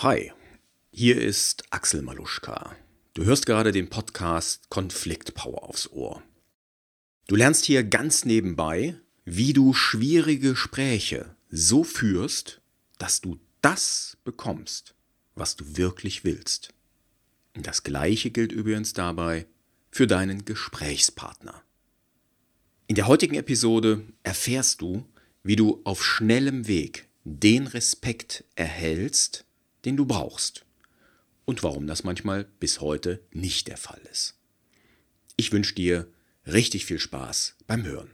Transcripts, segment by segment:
Hi, hier ist Axel Maluschka. Du hörst gerade den Podcast Konfliktpower aufs Ohr. Du lernst hier ganz nebenbei, wie du schwierige Gespräche so führst, dass du das bekommst, was du wirklich willst. Das gleiche gilt übrigens dabei für deinen Gesprächspartner. In der heutigen Episode erfährst du, wie du auf schnellem Weg den Respekt erhältst, den du brauchst und warum das manchmal bis heute nicht der Fall ist. Ich wünsche dir richtig viel Spaß beim Hören.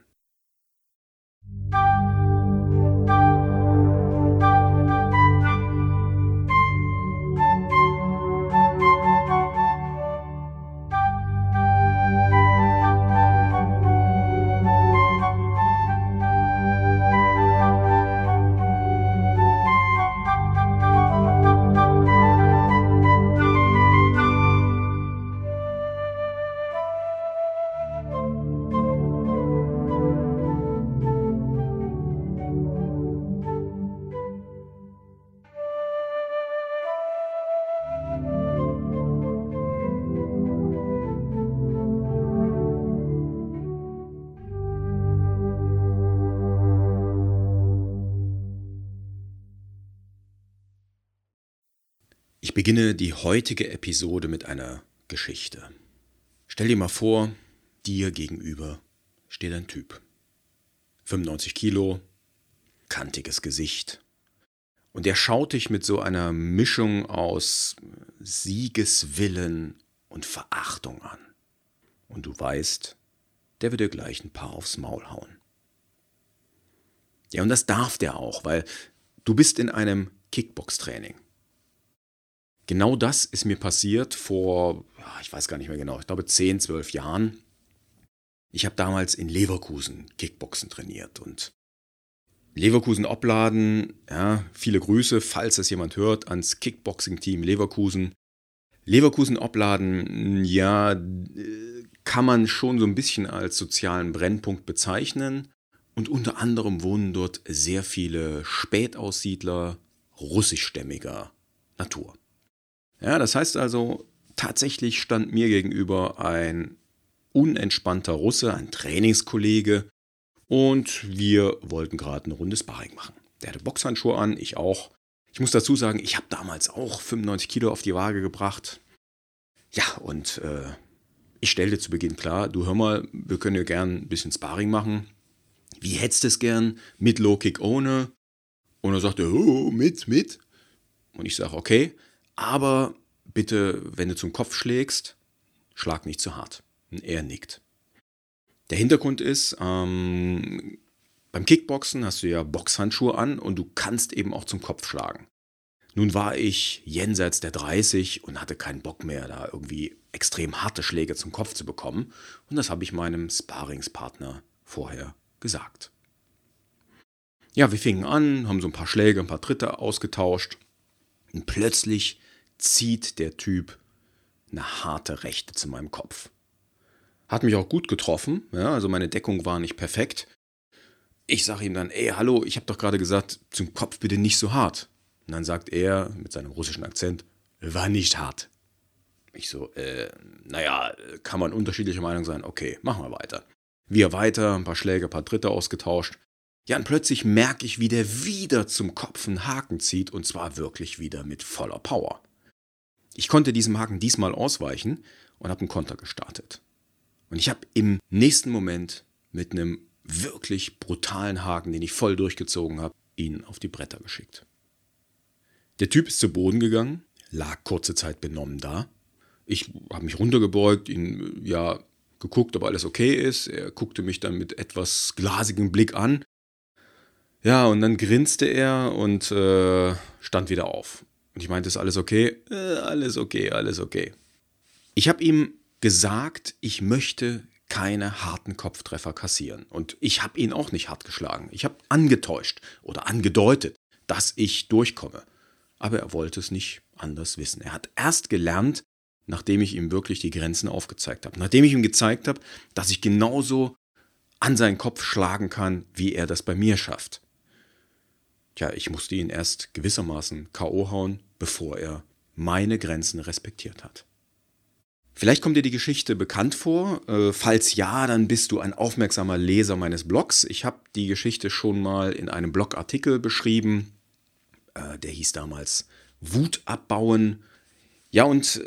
Beginne die heutige Episode mit einer Geschichte. Stell dir mal vor, dir gegenüber steht ein Typ. 95 Kilo, kantiges Gesicht. Und er schaut dich mit so einer Mischung aus Siegeswillen und Verachtung an. Und du weißt, der wird dir gleich ein paar aufs Maul hauen. Ja, und das darf der auch, weil du bist in einem Kickbox-Training. Genau das ist mir passiert vor, ich weiß gar nicht mehr genau, ich glaube 10, 12 Jahren. Ich habe damals in Leverkusen Kickboxen trainiert und Leverkusen Obladen, ja, viele Grüße, falls das jemand hört, ans Kickboxing-Team Leverkusen. Leverkusen Obladen, ja, kann man schon so ein bisschen als sozialen Brennpunkt bezeichnen. Und unter anderem wohnen dort sehr viele Spätaussiedler russischstämmiger Natur. Ja, das heißt also, tatsächlich stand mir gegenüber ein unentspannter Russe, ein Trainingskollege, und wir wollten gerade eine Runde Sparring machen. Der hatte Boxhandschuhe an, ich auch. Ich muss dazu sagen, ich habe damals auch 95 Kilo auf die Waage gebracht. Ja, und äh, ich stellte zu Beginn klar, du hör mal, wir können ja gern ein bisschen Sparring machen. Wie hättest du es gern? Mit Low Kick ohne? Und er sagte, oh, mit, mit. Und ich sage, okay, aber bitte, wenn du zum Kopf schlägst, schlag nicht zu hart. Er nickt. Der Hintergrund ist, ähm, beim Kickboxen hast du ja Boxhandschuhe an und du kannst eben auch zum Kopf schlagen. Nun war ich jenseits der 30 und hatte keinen Bock mehr, da irgendwie extrem harte Schläge zum Kopf zu bekommen. Und das habe ich meinem Sparingspartner vorher gesagt. Ja, wir fingen an, haben so ein paar Schläge, ein paar Tritte ausgetauscht. Und plötzlich zieht der Typ eine harte Rechte zu meinem Kopf. Hat mich auch gut getroffen, ja, also meine Deckung war nicht perfekt. Ich sage ihm dann, ey, hallo, ich habe doch gerade gesagt, zum Kopf bitte nicht so hart. Und dann sagt er mit seinem russischen Akzent, war nicht hart. Ich so, äh, naja, kann man unterschiedlicher Meinung sein. Okay, machen wir weiter. Wir weiter, ein paar Schläge, ein paar Dritte ausgetauscht. Ja, und plötzlich merke ich, wie der wieder zum Kopf einen Haken zieht und zwar wirklich wieder mit voller Power. Ich konnte diesem Haken diesmal ausweichen und habe einen Konter gestartet. Und ich habe im nächsten Moment mit einem wirklich brutalen Haken, den ich voll durchgezogen habe, ihn auf die Bretter geschickt. Der Typ ist zu Boden gegangen, lag kurze Zeit benommen da. Ich habe mich runtergebeugt, ihn ja geguckt, ob alles okay ist. Er guckte mich dann mit etwas glasigem Blick an. Ja, und dann grinste er und äh, stand wieder auf. Und ich meinte, ist alles okay? Äh, alles okay, alles okay. Ich habe ihm gesagt, ich möchte keine harten Kopftreffer kassieren. Und ich habe ihn auch nicht hart geschlagen. Ich habe angetäuscht oder angedeutet, dass ich durchkomme. Aber er wollte es nicht anders wissen. Er hat erst gelernt, nachdem ich ihm wirklich die Grenzen aufgezeigt habe. Nachdem ich ihm gezeigt habe, dass ich genauso an seinen Kopf schlagen kann, wie er das bei mir schafft. Tja, ich musste ihn erst gewissermaßen K.O. hauen, bevor er meine Grenzen respektiert hat. Vielleicht kommt dir die Geschichte bekannt vor. Äh, falls ja, dann bist du ein aufmerksamer Leser meines Blogs. Ich habe die Geschichte schon mal in einem Blogartikel beschrieben. Äh, der hieß damals Wut abbauen. Ja, und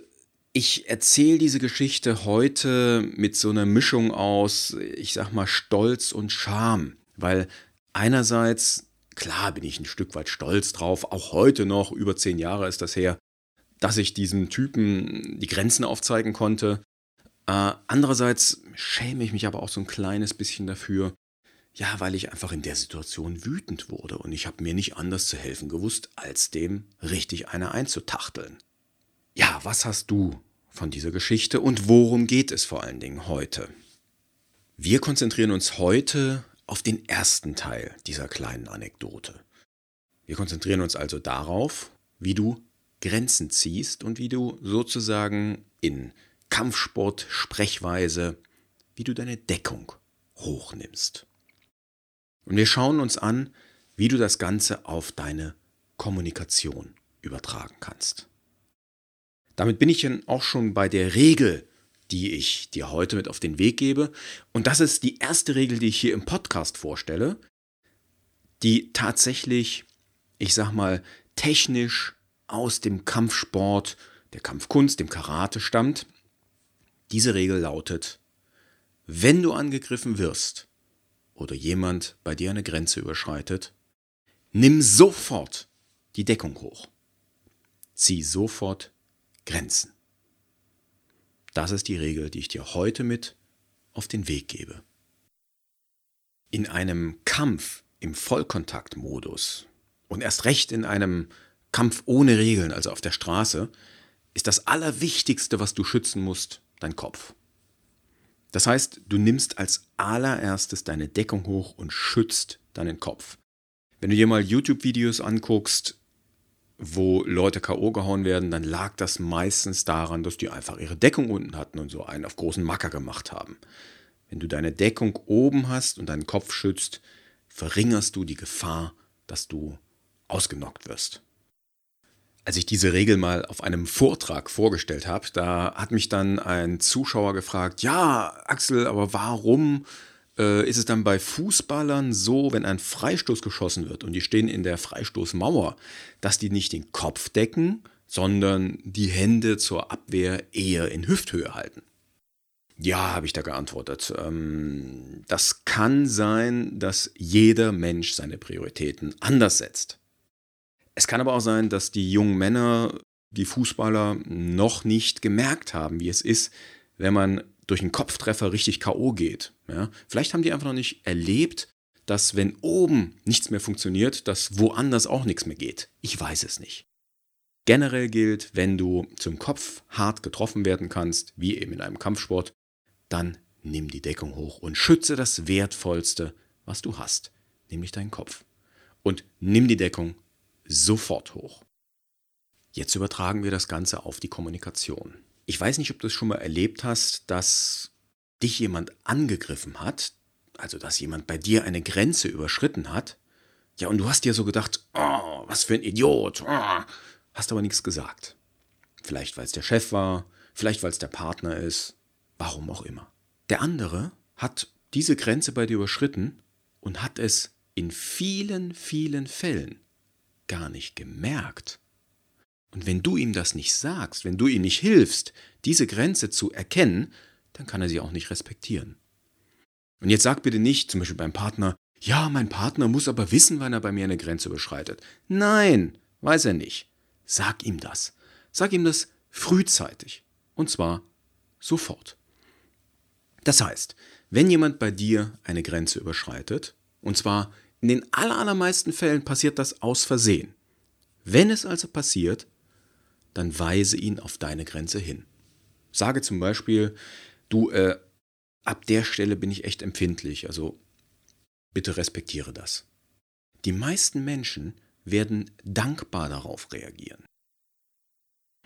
ich erzähle diese Geschichte heute mit so einer Mischung aus, ich sag mal, Stolz und Scham. Weil einerseits, klar bin ich ein Stück weit stolz drauf, auch heute noch, über zehn Jahre ist das her, dass ich diesem Typen die Grenzen aufzeigen konnte. Äh, andererseits schäme ich mich aber auch so ein kleines bisschen dafür, ja, weil ich einfach in der Situation wütend wurde und ich habe mir nicht anders zu helfen gewusst, als dem richtig eine einzutachteln. Ja, was hast du von dieser Geschichte und worum geht es vor allen Dingen heute? Wir konzentrieren uns heute auf den ersten Teil dieser kleinen Anekdote. Wir konzentrieren uns also darauf, wie du Grenzen ziehst und wie du sozusagen in Kampfsport-Sprechweise, wie du deine Deckung hochnimmst. Und wir schauen uns an, wie du das Ganze auf deine Kommunikation übertragen kannst. Damit bin ich dann auch schon bei der Regel, die ich dir heute mit auf den Weg gebe. Und das ist die erste Regel, die ich hier im Podcast vorstelle, die tatsächlich, ich sag mal, technisch aus dem Kampfsport, der Kampfkunst, dem Karate stammt. Diese Regel lautet, wenn du angegriffen wirst oder jemand bei dir eine Grenze überschreitet, nimm sofort die Deckung hoch. Zieh sofort Grenzen. Das ist die Regel, die ich dir heute mit auf den Weg gebe. In einem Kampf im Vollkontaktmodus und erst recht in einem Kampf ohne Regeln, also auf der Straße, ist das Allerwichtigste, was du schützen musst, dein Kopf. Das heißt, du nimmst als allererstes deine Deckung hoch und schützt deinen Kopf. Wenn du dir mal YouTube-Videos anguckst, wo Leute K.O. gehauen werden, dann lag das meistens daran, dass die einfach ihre Deckung unten hatten und so einen auf großen Macker gemacht haben. Wenn du deine Deckung oben hast und deinen Kopf schützt, verringerst du die Gefahr, dass du ausgenockt wirst als ich diese Regel mal auf einem Vortrag vorgestellt habe, da hat mich dann ein Zuschauer gefragt, ja, Axel, aber warum äh, ist es dann bei Fußballern so, wenn ein Freistoß geschossen wird und die stehen in der Freistoßmauer, dass die nicht den Kopf decken, sondern die Hände zur Abwehr eher in Hüfthöhe halten? Ja, habe ich da geantwortet. Ähm, das kann sein, dass jeder Mensch seine Prioritäten anders setzt. Es kann aber auch sein, dass die jungen Männer, die Fußballer, noch nicht gemerkt haben, wie es ist, wenn man durch einen Kopftreffer richtig K.O. geht. Ja? Vielleicht haben die einfach noch nicht erlebt, dass wenn oben nichts mehr funktioniert, dass woanders auch nichts mehr geht. Ich weiß es nicht. Generell gilt, wenn du zum Kopf hart getroffen werden kannst, wie eben in einem Kampfsport, dann nimm die Deckung hoch und schütze das Wertvollste, was du hast, nämlich deinen Kopf. Und nimm die Deckung sofort hoch. Jetzt übertragen wir das Ganze auf die Kommunikation. Ich weiß nicht, ob du es schon mal erlebt hast, dass dich jemand angegriffen hat, also dass jemand bei dir eine Grenze überschritten hat. Ja, und du hast dir so gedacht, oh, was für ein Idiot, oh, hast aber nichts gesagt. Vielleicht weil es der Chef war, vielleicht weil es der Partner ist, warum auch immer. Der andere hat diese Grenze bei dir überschritten und hat es in vielen, vielen Fällen gar nicht gemerkt. Und wenn du ihm das nicht sagst, wenn du ihm nicht hilfst, diese Grenze zu erkennen, dann kann er sie auch nicht respektieren. Und jetzt sag bitte nicht, zum Beispiel beim Partner, ja, mein Partner muss aber wissen, wann er bei mir eine Grenze überschreitet. Nein, weiß er nicht. Sag ihm das. Sag ihm das frühzeitig. Und zwar sofort. Das heißt, wenn jemand bei dir eine Grenze überschreitet, und zwar in den allermeisten Fällen passiert das aus Versehen. Wenn es also passiert, dann weise ihn auf deine Grenze hin. Sage zum Beispiel, du, äh, ab der Stelle bin ich echt empfindlich, also bitte respektiere das. Die meisten Menschen werden dankbar darauf reagieren.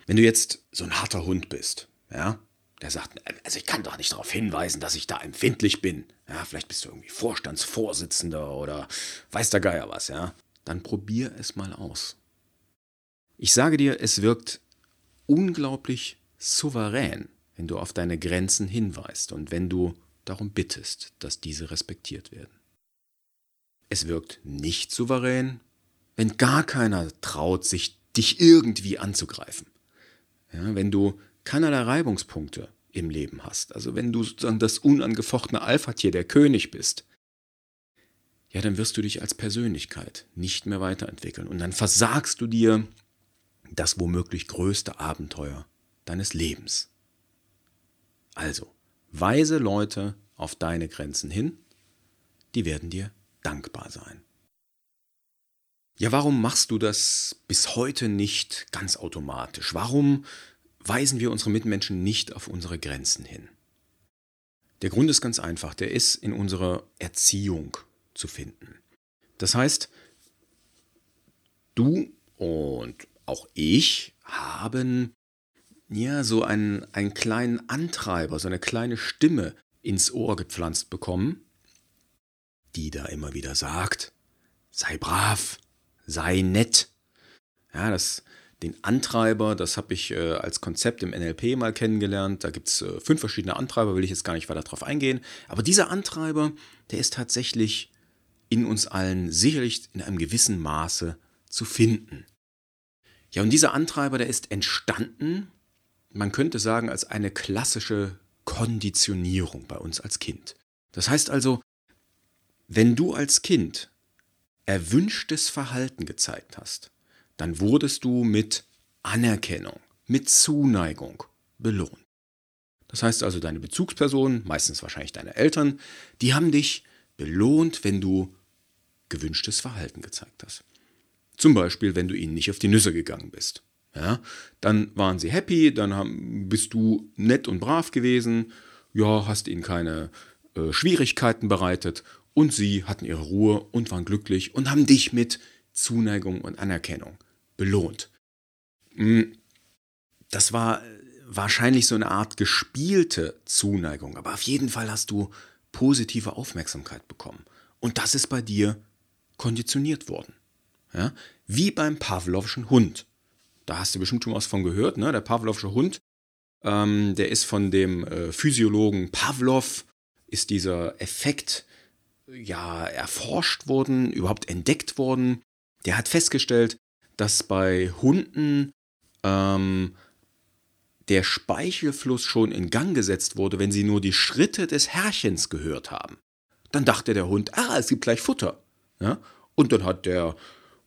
Wenn du jetzt so ein harter Hund bist, ja, der sagt, also ich kann doch nicht darauf hinweisen, dass ich da empfindlich bin. Ja, vielleicht bist du irgendwie Vorstandsvorsitzender oder weiß der Geier was, ja. Dann probier es mal aus. Ich sage dir, es wirkt unglaublich souverän, wenn du auf deine Grenzen hinweist und wenn du darum bittest, dass diese respektiert werden. Es wirkt nicht souverän, wenn gar keiner traut, sich dich irgendwie anzugreifen. Ja, wenn du keinerlei Reibungspunkte im Leben hast, also wenn du sozusagen das unangefochtene Alpha-Tier, der König bist, ja, dann wirst du dich als Persönlichkeit nicht mehr weiterentwickeln und dann versagst du dir das womöglich größte Abenteuer deines Lebens. Also, weise Leute auf deine Grenzen hin, die werden dir dankbar sein. Ja, warum machst du das bis heute nicht ganz automatisch? Warum weisen wir unsere Mitmenschen nicht auf unsere Grenzen hin? Der Grund ist ganz einfach, der ist in unserer Erziehung zu finden. Das heißt, du und auch ich haben ja so einen, einen kleinen Antreiber, so eine kleine Stimme ins Ohr gepflanzt bekommen, die da immer wieder sagt, sei brav, sei nett. Ja, das, den Antreiber, das habe ich äh, als Konzept im NLP mal kennengelernt. Da gibt es äh, fünf verschiedene Antreiber, will ich jetzt gar nicht weiter drauf eingehen. Aber dieser Antreiber, der ist tatsächlich in uns allen sicherlich in einem gewissen Maße zu finden. Ja, und dieser Antreiber, der ist entstanden, man könnte sagen, als eine klassische Konditionierung bei uns als Kind. Das heißt also, wenn du als Kind erwünschtes Verhalten gezeigt hast, dann wurdest du mit Anerkennung, mit Zuneigung belohnt. Das heißt also, deine Bezugspersonen, meistens wahrscheinlich deine Eltern, die haben dich belohnt, wenn du gewünschtes Verhalten gezeigt hast. Zum Beispiel, wenn du ihnen nicht auf die Nüsse gegangen bist. Ja, dann waren sie happy, dann haben, bist du nett und brav gewesen, ja, hast ihnen keine äh, Schwierigkeiten bereitet und sie hatten ihre Ruhe und waren glücklich und haben dich mit Zuneigung und Anerkennung belohnt. Hm, das war wahrscheinlich so eine Art gespielte Zuneigung, aber auf jeden Fall hast du positive Aufmerksamkeit bekommen. Und das ist bei dir konditioniert worden. Ja? Wie beim Pavlovschen Hund. Da hast du bestimmt schon was von gehört. Ne? Der Pavlovsche Hund, ähm, der ist von dem äh, Physiologen Pavlov, ist dieser Effekt ja erforscht worden, überhaupt entdeckt worden. Der hat festgestellt, dass bei Hunden ähm, der Speichelfluss schon in Gang gesetzt wurde, wenn sie nur die Schritte des Herrchens gehört haben. Dann dachte der Hund, ah, es gibt gleich Futter. Ja? Und dann hat der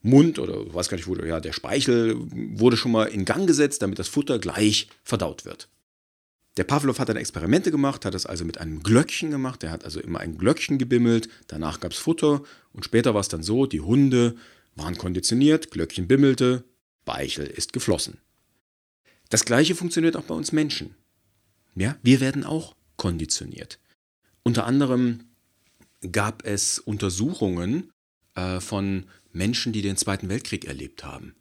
Mund oder weiß gar nicht, wo, ja, der Speichel wurde schon mal in Gang gesetzt, damit das Futter gleich verdaut wird. Der Pavlov hat dann Experimente gemacht, hat das also mit einem Glöckchen gemacht. Er hat also immer ein Glöckchen gebimmelt, danach gab es Futter und später war es dann so, die Hunde waren konditioniert, Glöckchen bimmelte, Speichel ist geflossen. Das gleiche funktioniert auch bei uns Menschen. Ja, wir werden auch konditioniert. Unter anderem gab es Untersuchungen äh, von Menschen, die den Zweiten Weltkrieg erlebt haben.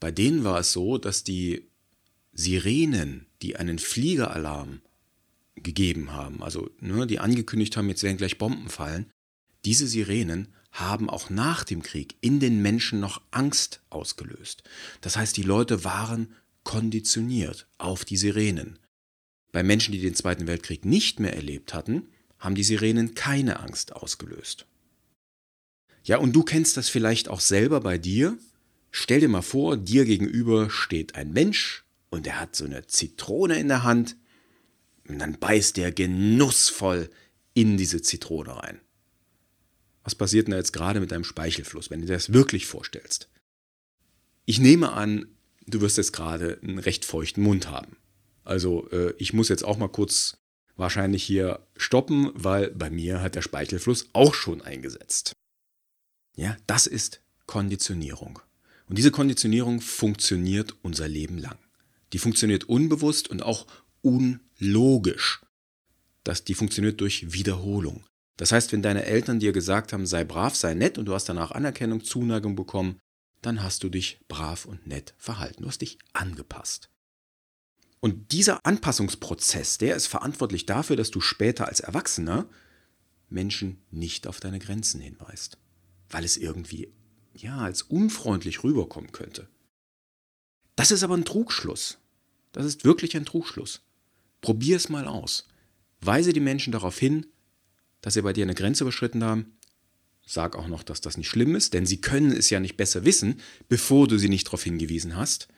Bei denen war es so, dass die Sirenen, die einen Fliegeralarm gegeben haben, also ne, die angekündigt haben, jetzt werden gleich Bomben fallen, diese Sirenen haben auch nach dem Krieg in den Menschen noch Angst ausgelöst. Das heißt, die Leute waren konditioniert auf die Sirenen. Bei Menschen, die den Zweiten Weltkrieg nicht mehr erlebt hatten, haben die Sirenen keine Angst ausgelöst. Ja, und du kennst das vielleicht auch selber bei dir. Stell dir mal vor, dir gegenüber steht ein Mensch und er hat so eine Zitrone in der Hand und dann beißt er genussvoll in diese Zitrone rein. Was passiert denn da jetzt gerade mit deinem Speichelfluss, wenn du dir das wirklich vorstellst? Ich nehme an, du wirst jetzt gerade einen recht feuchten Mund haben. Also äh, ich muss jetzt auch mal kurz wahrscheinlich hier stoppen, weil bei mir hat der Speichelfluss auch schon eingesetzt. Ja, das ist Konditionierung. Und diese Konditionierung funktioniert unser Leben lang. Die funktioniert unbewusst und auch unlogisch. Das, die funktioniert durch Wiederholung. Das heißt, wenn deine Eltern dir gesagt haben, sei brav, sei nett und du hast danach Anerkennung, Zuneigung bekommen, dann hast du dich brav und nett verhalten. Du hast dich angepasst. Und dieser Anpassungsprozess, der ist verantwortlich dafür, dass du später als Erwachsener Menschen nicht auf deine Grenzen hinweist weil es irgendwie ja als unfreundlich rüberkommen könnte. Das ist aber ein Trugschluss. Das ist wirklich ein Trugschluss. Probier es mal aus. Weise die Menschen darauf hin, dass sie bei dir eine Grenze überschritten haben. Sag auch noch, dass das nicht schlimm ist, denn sie können es ja nicht besser wissen, bevor du sie nicht darauf hingewiesen hast.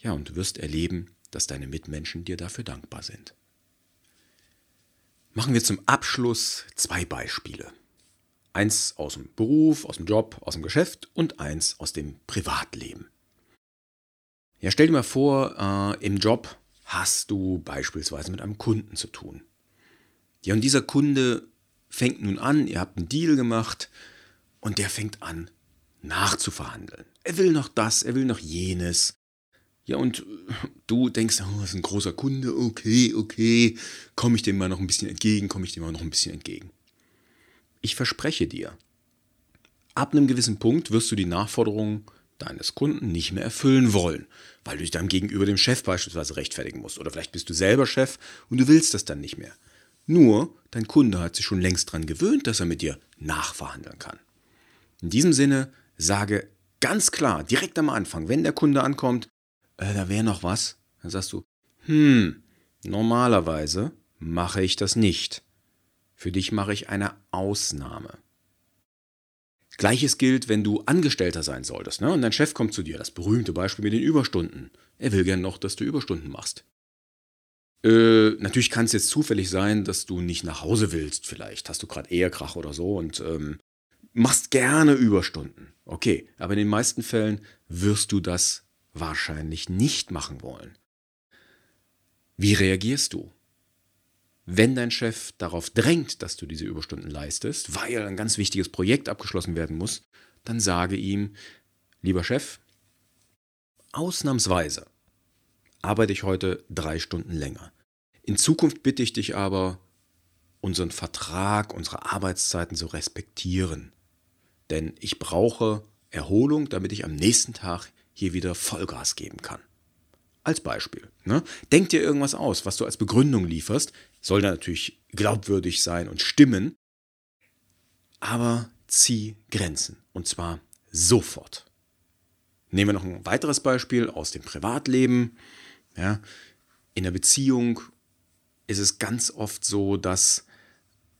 Ja, und du wirst erleben, dass deine Mitmenschen dir dafür dankbar sind. Machen wir zum Abschluss zwei Beispiele. Eins aus dem Beruf, aus dem Job, aus dem Geschäft und eins aus dem Privatleben. Ja, stell dir mal vor, äh, im Job hast du beispielsweise mit einem Kunden zu tun. Ja, und dieser Kunde fängt nun an, ihr habt einen Deal gemacht und der fängt an nachzuverhandeln. Er will noch das, er will noch jenes. Ja, und du denkst, oh, das ist ein großer Kunde, okay, okay, komme ich dem mal noch ein bisschen entgegen, komme ich dem mal noch ein bisschen entgegen. Ich verspreche dir, ab einem gewissen Punkt wirst du die Nachforderungen deines Kunden nicht mehr erfüllen wollen, weil du dich dann gegenüber dem Chef beispielsweise rechtfertigen musst. Oder vielleicht bist du selber Chef und du willst das dann nicht mehr. Nur, dein Kunde hat sich schon längst daran gewöhnt, dass er mit dir nachverhandeln kann. In diesem Sinne sage ganz klar, direkt am Anfang, wenn der Kunde ankommt, äh, da wäre noch was, dann sagst du, hm, normalerweise mache ich das nicht. Für dich mache ich eine Ausnahme. Gleiches gilt, wenn du Angestellter sein solltest, ne? Und dein Chef kommt zu dir, das berühmte Beispiel mit den Überstunden. Er will gern noch, dass du Überstunden machst. Äh, natürlich kann es jetzt zufällig sein, dass du nicht nach Hause willst. Vielleicht hast du gerade Ehekrach oder so und ähm, machst gerne Überstunden. Okay, aber in den meisten Fällen wirst du das wahrscheinlich nicht machen wollen. Wie reagierst du? Wenn dein Chef darauf drängt, dass du diese Überstunden leistest, weil ein ganz wichtiges Projekt abgeschlossen werden muss, dann sage ihm, lieber Chef, ausnahmsweise arbeite ich heute drei Stunden länger. In Zukunft bitte ich dich aber, unseren Vertrag, unsere Arbeitszeiten zu respektieren. Denn ich brauche Erholung, damit ich am nächsten Tag hier wieder Vollgas geben kann. Als Beispiel. Ne? Denk dir irgendwas aus, was du als Begründung lieferst. Soll da natürlich glaubwürdig sein und stimmen. Aber zieh Grenzen. Und zwar sofort. Nehmen wir noch ein weiteres Beispiel aus dem Privatleben. Ja, in der Beziehung ist es ganz oft so, dass,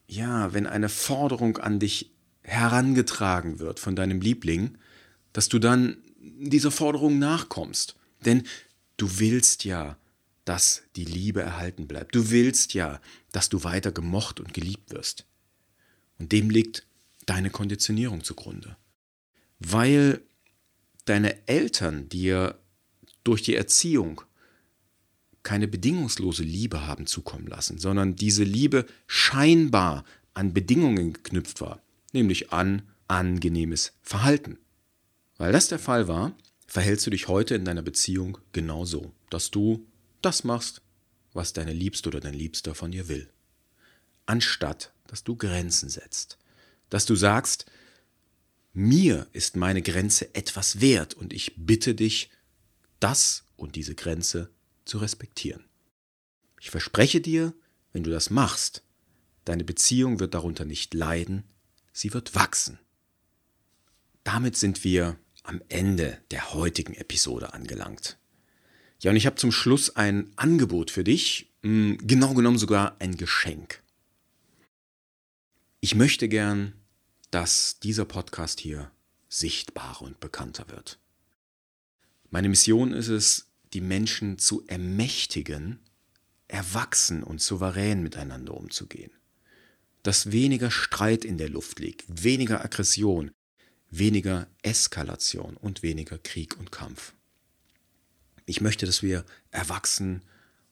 ja, wenn eine Forderung an dich herangetragen wird von deinem Liebling, dass du dann dieser Forderung nachkommst. Denn du willst ja, dass die Liebe erhalten bleibt. Du willst ja, dass du weiter gemocht und geliebt wirst. Und dem liegt deine Konditionierung zugrunde. Weil deine Eltern dir durch die Erziehung keine bedingungslose Liebe haben zukommen lassen, sondern diese Liebe scheinbar an Bedingungen geknüpft war, nämlich an angenehmes Verhalten. Weil das der Fall war, verhältst du dich heute in deiner Beziehung genauso, dass du das machst, was deine Liebste oder dein Liebster von dir will. Anstatt, dass du Grenzen setzt. Dass du sagst, mir ist meine Grenze etwas wert und ich bitte dich, das und diese Grenze zu respektieren. Ich verspreche dir, wenn du das machst, deine Beziehung wird darunter nicht leiden, sie wird wachsen. Damit sind wir am Ende der heutigen Episode angelangt. Ja, und ich habe zum Schluss ein Angebot für dich, hm, genau genommen sogar ein Geschenk. Ich möchte gern, dass dieser Podcast hier sichtbarer und bekannter wird. Meine Mission ist es, die Menschen zu ermächtigen, erwachsen und souverän miteinander umzugehen. Dass weniger Streit in der Luft liegt, weniger Aggression, weniger Eskalation und weniger Krieg und Kampf. Ich möchte, dass wir erwachsen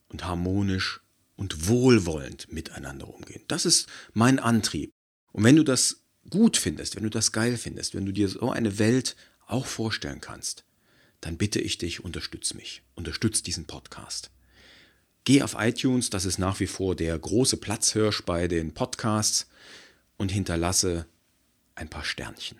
und harmonisch und wohlwollend miteinander umgehen. Das ist mein Antrieb. Und wenn du das gut findest, wenn du das geil findest, wenn du dir so eine Welt auch vorstellen kannst, dann bitte ich dich, unterstütz mich, unterstütz diesen Podcast. Geh auf iTunes, das ist nach wie vor der große Platzhirsch bei den Podcasts und hinterlasse ein paar Sternchen.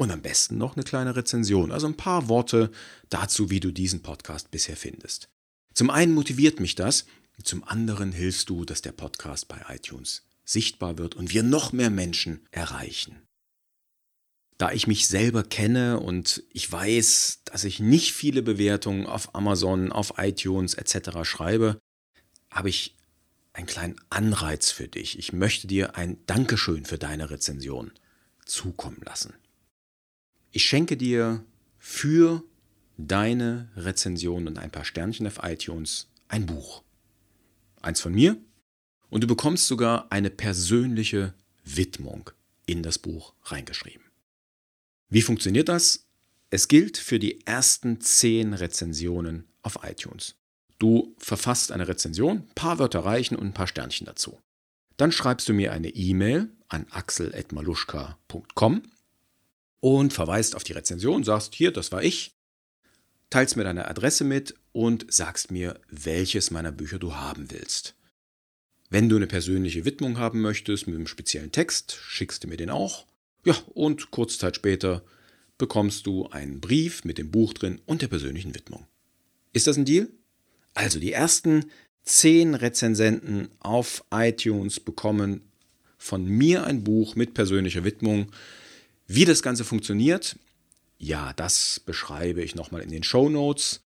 Und am besten noch eine kleine Rezension, also ein paar Worte dazu, wie du diesen Podcast bisher findest. Zum einen motiviert mich das, zum anderen hilfst du, dass der Podcast bei iTunes sichtbar wird und wir noch mehr Menschen erreichen. Da ich mich selber kenne und ich weiß, dass ich nicht viele Bewertungen auf Amazon, auf iTunes etc. schreibe, habe ich einen kleinen Anreiz für dich. Ich möchte dir ein Dankeschön für deine Rezension zukommen lassen. Ich schenke dir für deine Rezension und ein paar Sternchen auf iTunes ein Buch. Eins von mir. Und du bekommst sogar eine persönliche Widmung in das Buch reingeschrieben. Wie funktioniert das? Es gilt für die ersten zehn Rezensionen auf iTunes. Du verfasst eine Rezension, ein paar Wörter reichen und ein paar Sternchen dazu. Dann schreibst du mir eine E-Mail an axel.maluschka.com und verweist auf die Rezension, sagst, hier, das war ich, teilst mir deine Adresse mit und sagst mir, welches meiner Bücher du haben willst. Wenn du eine persönliche Widmung haben möchtest mit einem speziellen Text, schickst du mir den auch. Ja, und kurze Zeit später bekommst du einen Brief mit dem Buch drin und der persönlichen Widmung. Ist das ein Deal? Also die ersten zehn Rezensenten auf iTunes bekommen von mir ein Buch mit persönlicher Widmung. Wie das Ganze funktioniert, ja, das beschreibe ich nochmal in den Show Notes.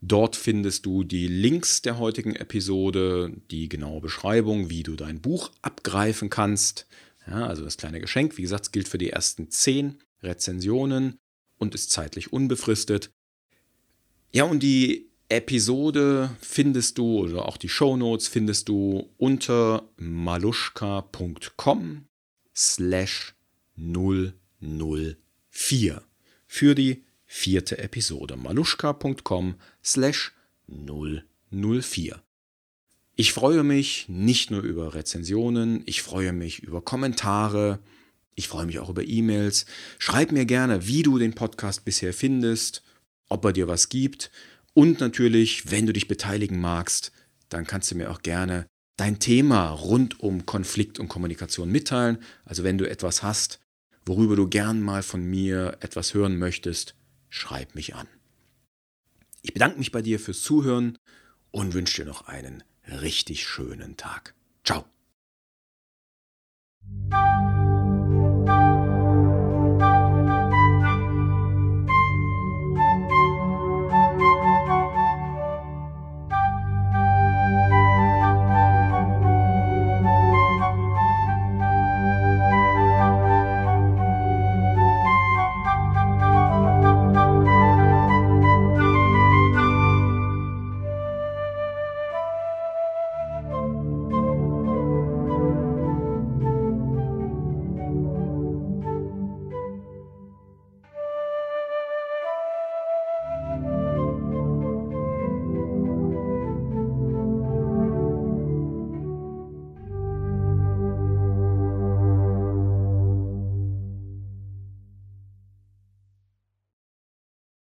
Dort findest du die Links der heutigen Episode, die genaue Beschreibung, wie du dein Buch abgreifen kannst. Ja, also das kleine Geschenk, wie gesagt, gilt für die ersten zehn Rezensionen und ist zeitlich unbefristet. Ja, und die Episode findest du oder auch die Show Notes findest du unter maluschka.com slash 004 für die vierte Episode. maluschka.com slash 004. Ich freue mich nicht nur über Rezensionen, ich freue mich über Kommentare, ich freue mich auch über E-Mails. Schreib mir gerne, wie du den Podcast bisher findest, ob er dir was gibt. Und natürlich, wenn du dich beteiligen magst, dann kannst du mir auch gerne dein Thema rund um Konflikt und Kommunikation mitteilen. Also wenn du etwas hast, worüber du gern mal von mir etwas hören möchtest, schreib mich an. Ich bedanke mich bei dir fürs Zuhören und wünsche dir noch einen richtig schönen Tag. Ciao.